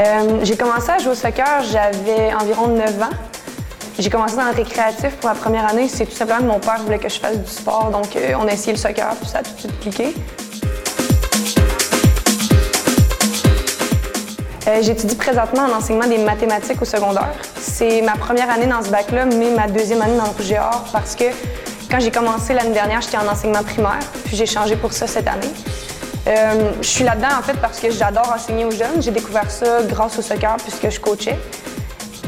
Euh, j'ai commencé à jouer au soccer, j'avais environ 9 ans. J'ai commencé dans le récréatif pour la première année. C'est tout simplement que mon père voulait que je fasse du sport, donc euh, on a essayé le soccer, puis ça a tout de suite cliqué. Euh, J'étudie présentement en enseignement des mathématiques au secondaire. C'est ma première année dans ce bac-là, mais ma deuxième année dans le Rouge parce que quand j'ai commencé l'année dernière, j'étais en enseignement primaire, puis j'ai changé pour ça cette année. Euh, je suis là-dedans en fait parce que j'adore enseigner aux jeunes. J'ai découvert ça grâce au soccer puisque je coachais.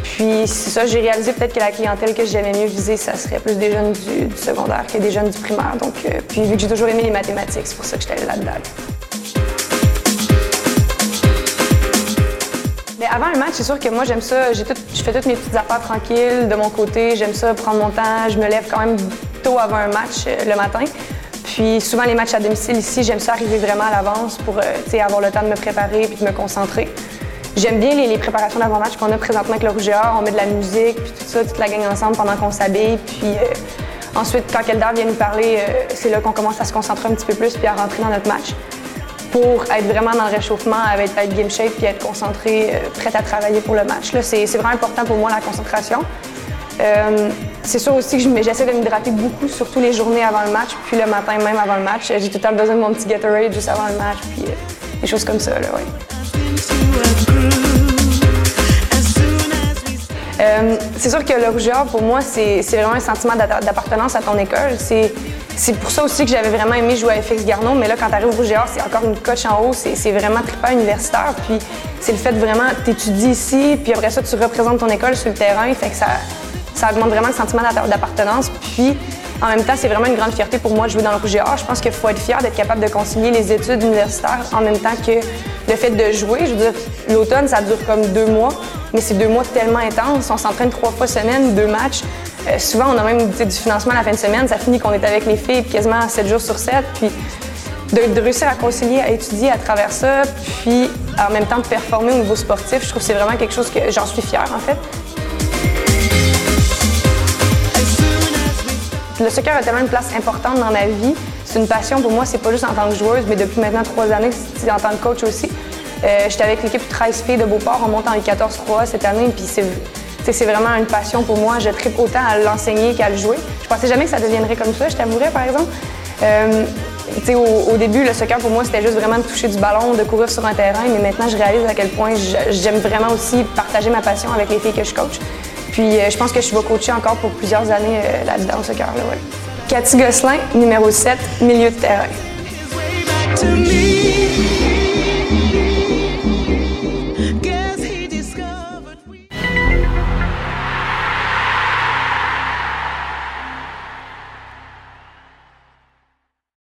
Puis c'est ça, j'ai réalisé peut-être que la clientèle que j'aimais mieux viser, ça serait plus des jeunes du, secondaire que des jeunes du primaire. Donc, euh, puis vu que j'ai toujours aimé les mathématiques, c'est pour ça que j'étais allée là-dedans. Mais avant un match, c'est sûr que moi j'aime ça. Je fais toutes mes petites affaires tranquilles de mon côté. J'aime ça prendre mon temps. Je me lève quand même tôt avant un match euh, le matin. Puis souvent les matchs à domicile ici, j'aime ça arriver vraiment à l'avance pour euh, avoir le temps de me préparer puis de me concentrer. J'aime bien les, préparations d'avant-match qu'on a présentement avec le Rouge et Or. On met de la musique, puis tout ça, toute la gang ensemble pendant qu'on s'habille. Puis euh, ensuite, quand Keldar vient nous parler, euh, c'est là qu'on commence à se concentrer un petit peu plus puis à rentrer dans notre match pour être vraiment dans le réchauffement, être, être game shape puis être concentré, prête à travailler pour le match. C'est, vraiment important pour moi la concentration. C'est sûr aussi que j'essaie de m'hydrater beaucoup, surtout les journées avant le match, puis le matin même avant le match. J'ai tout le temps besoin de mon petit Gatorade juste avant le match, puis euh, des choses comme ça. Ouais. Euh, c'est sûr que le Rouge et Or, pour moi, c'est vraiment un sentiment d'appartenance à ton école. C'est pour ça aussi que j'avais vraiment aimé jouer à FX Garneau, mais là, quand tu arrives au Rouge et Or, c'est encore une coche en haut, c'est vraiment trippant universitaire. Puis c'est le fait vraiment, t'étudies ici, puis après ça, tu représentes ton école sur le terrain, fait que ça, ça augmente vraiment le sentiment d'appartenance. Puis en même temps, c'est vraiment une grande fierté pour moi de jouer dans le Rouge et. Je pense qu'il faut être fier d'être capable de concilier les études universitaires en même temps que le fait de jouer. Je veux dire, l'automne, ça dure comme deux mois, mais c'est deux mois tellement intenses. On s'entraîne trois fois semaine, deux matchs. Euh, souvent, on a même du financement à la fin de semaine. Ça finit qu'on est avec les filles quasiment 7 jours sur 7. Puis de, de réussir à concilier, à étudier à travers ça, puis en même temps de performer au niveau sportif, je trouve que c'est vraiment quelque chose que j'en suis fière en fait. Le soccer a tellement une place importante dans ma vie. C'est une passion pour moi, c'est pas juste en tant que joueuse, mais depuis maintenant trois années, en tant que coach aussi. Euh, J'étais avec l'équipe 13 filles de Beauport, on monte en 14-3 cette année, puis c'est vraiment une passion pour moi. Je tripe autant à l'enseigner qu'à le jouer. Je pensais jamais que ça deviendrait comme ça, je t'avouerais, par exemple. Euh, au, au début, le soccer pour moi, c'était juste vraiment de toucher du ballon, de courir sur un terrain, mais maintenant, je réalise à quel point j'aime vraiment aussi partager ma passion avec les filles que je coach. Puis euh, je pense que je vais coacher encore pour plusieurs années euh, là-dedans, au soccer-là, ouais. Cathy Gosselin, numéro 7, milieu de terrain.